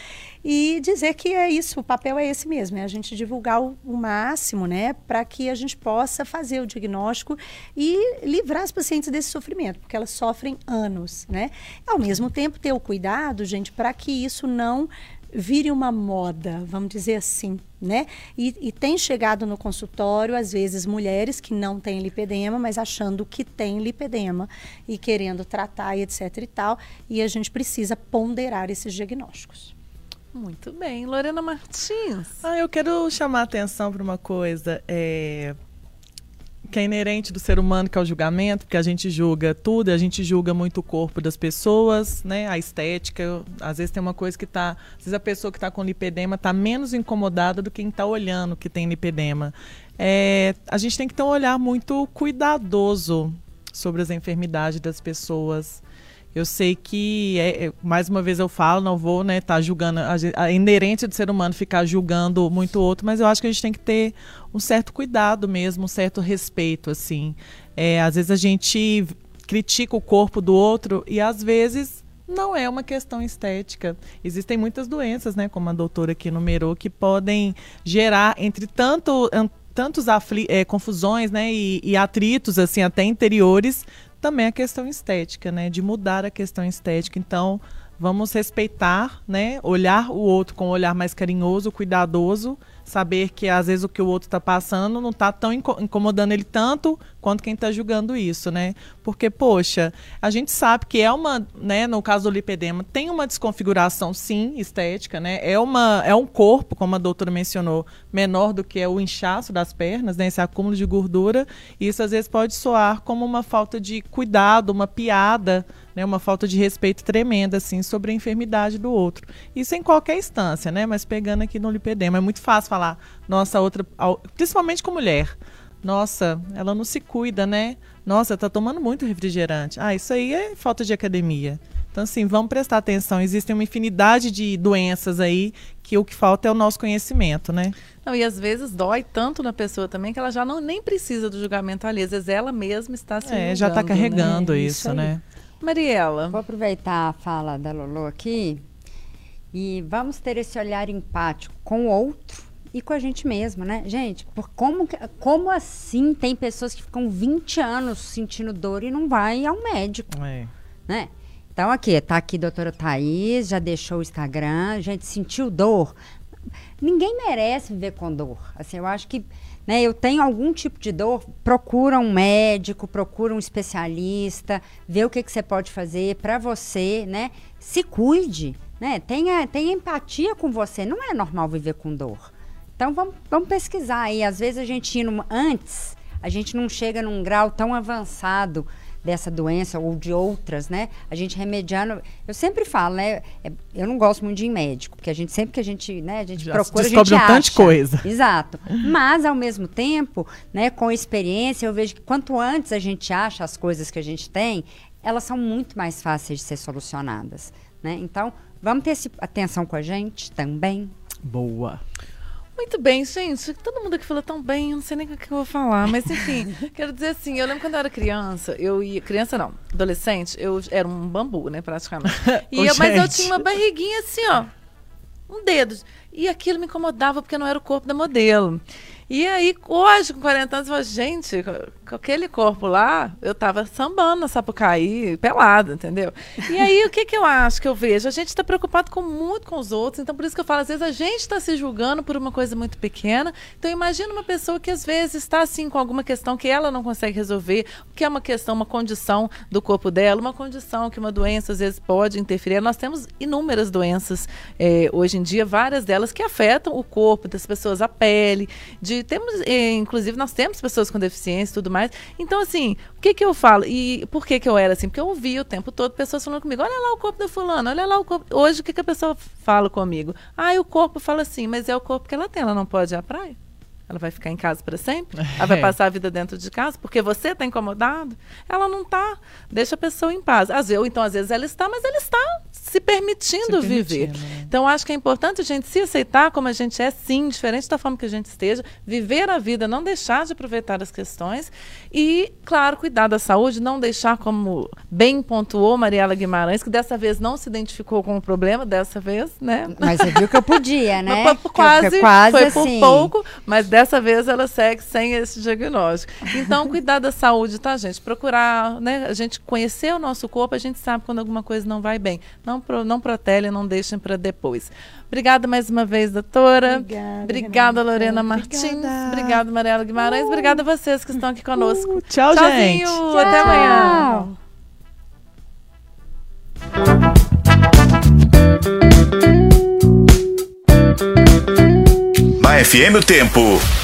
E dizer que é isso, o papel é esse mesmo, é a gente divulgar o, o máximo, né, para que a gente possa fazer o diagnóstico e livrar as pacientes desse sofrimento, porque elas sofrem anos, né? Ao mesmo tempo, ter o cuidado, gente, para que isso não vire uma moda, vamos dizer assim, né? E, e tem chegado no consultório, às vezes, mulheres que não têm lipedema, mas achando que tem lipedema e querendo tratar e etc e tal, e a gente precisa ponderar esses diagnósticos. Muito bem. Lorena Martins. Ah, eu quero chamar a atenção para uma coisa. É, que é inerente do ser humano, que é o julgamento, porque a gente julga tudo, a gente julga muito o corpo das pessoas, né? A estética. Às vezes tem uma coisa que está. Às vezes a pessoa que está com lipedema está menos incomodada do que quem está olhando que tem lipedema. É, a gente tem que ter um olhar muito cuidadoso sobre as enfermidades das pessoas. Eu sei que, é, é, mais uma vez eu falo, não vou né, tá julgando, a, inerente do ser humano ficar julgando muito outro, mas eu acho que a gente tem que ter um certo cuidado mesmo, um certo respeito, assim. É, às vezes a gente critica o corpo do outro e às vezes não é uma questão estética. Existem muitas doenças, né, como a doutora aqui numerou, que podem gerar entre tanto tantos é, confusões né, e, e, atritos assim até interiores também a questão estética, né? De mudar a questão estética. Então, vamos respeitar, né? Olhar o outro com um olhar mais carinhoso, cuidadoso, saber que às vezes o que o outro está passando não está tão incomodando ele tanto quanto quem está julgando isso, né? Porque, poxa, a gente sabe que é uma, né, no caso do lipedema, tem uma desconfiguração, sim, estética, né? É, uma, é um corpo, como a doutora mencionou, menor do que é o inchaço das pernas, né? Esse acúmulo de gordura. Isso às vezes pode soar como uma falta de cuidado, uma piada, né, uma falta de respeito tremenda assim sobre a enfermidade do outro. Isso em qualquer instância, né? Mas pegando aqui no lipedema é muito fácil falar, nossa outra, principalmente com mulher. Nossa, ela não se cuida, né? Nossa, tá tomando muito refrigerante. Ah, isso aí é falta de academia. Então, assim, vamos prestar atenção. Existem uma infinidade de doenças aí que o que falta é o nosso conhecimento, né? Não, e às vezes dói tanto na pessoa também que ela já não nem precisa do julgamento ali. Às vezes ela mesma está se É, já está carregando né? isso, isso né? Mariela. Vou aproveitar a fala da Lolo aqui e vamos ter esse olhar empático com o outro e com a gente mesmo, né? Gente, por como, como assim tem pessoas que ficam 20 anos sentindo dor e não vai ao médico? É. Né? Então, aqui, tá aqui a doutora Thaís, já deixou o Instagram, gente sentiu dor. Ninguém merece viver com dor. Assim, eu acho que né, eu tenho algum tipo de dor, procura um médico, procura um especialista, vê o que, que você pode fazer para você, né? Se cuide, né? Tenha, tenha empatia com você. Não é normal viver com dor. Então vamos, vamos pesquisar aí. Às vezes a gente antes, a gente não chega num grau tão avançado dessa doença ou de outras, né? A gente remediando. Eu sempre falo, né? É, eu não gosto muito de ir médico, porque a gente sempre que a gente, né, a gente Já procura, a gente um acha. de coisa. Exato. Mas ao mesmo tempo, né, com experiência, eu vejo que quanto antes a gente acha as coisas que a gente tem, elas são muito mais fáceis de ser solucionadas, né? Então, vamos ter esse, atenção com a gente também. Boa. Muito bem, gente. Todo mundo aqui falou tão bem, eu não sei nem o que eu vou falar. Mas, enfim, quero dizer assim, eu lembro quando eu era criança, eu ia. Criança não, adolescente, eu era um bambu, né, praticamente. E eu, mas eu tinha uma barriguinha assim, ó. Um dedo. E aquilo me incomodava porque não era o corpo da modelo. E aí, hoje, com 40 anos, eu falo, gente, com aquele corpo lá, eu tava sambando na Sapucaí, pelada, entendeu? E aí, o que que eu acho que eu vejo? A gente está preocupado com muito com os outros, então por isso que eu falo, às vezes a gente está se julgando por uma coisa muito pequena. Então, imagina uma pessoa que às vezes está assim com alguma questão que ela não consegue resolver, que é uma questão, uma condição do corpo dela, uma condição que uma doença às vezes pode interferir. Nós temos inúmeras doenças eh, hoje em dia, várias delas que afetam o corpo das pessoas, a pele, de temos, eh, inclusive, nós temos pessoas com deficiência tudo mais. Então, assim, o que que eu falo? E por que que eu era assim? Porque eu ouvia o tempo todo pessoas falando comigo, olha lá o corpo da fulana, olha lá o corpo. Hoje, o que que a pessoa fala comigo? Ah, o corpo fala assim, mas é o corpo que ela tem, ela não pode ir à praia? Ela vai ficar em casa para sempre? Ela vai é. passar a vida dentro de casa porque você está incomodado? Ela não está. Deixa a pessoa em paz. Às vezes, ou então, às vezes, ela está, mas ela está se permitindo, se viver. Né? Então, acho que é importante a gente se aceitar como a gente é, sim, diferente da forma que a gente esteja, viver a vida, não deixar de aproveitar as questões e, claro, cuidar da saúde, não deixar, como bem pontuou Mariela Guimarães, que dessa vez não se identificou com o problema, dessa vez, né? Mas você viu que eu podia, né? quase, quase, foi assim. por pouco, mas dessa vez ela segue sem esse diagnóstico. Então, cuidar da saúde, tá, gente? Procurar, né? A gente conhecer o nosso corpo, a gente sabe quando alguma coisa não vai bem. Não, não, pro, não protelem, não deixem para depois. Obrigada mais uma vez, doutora. Obrigada, obrigada Lorena Martins. Obrigada, obrigada Mariela Guimarães. Uh, obrigada a vocês que estão aqui conosco. Uh, tchau, Tchauzinho. gente. Tchau. Até amanhã. Na FM o tempo.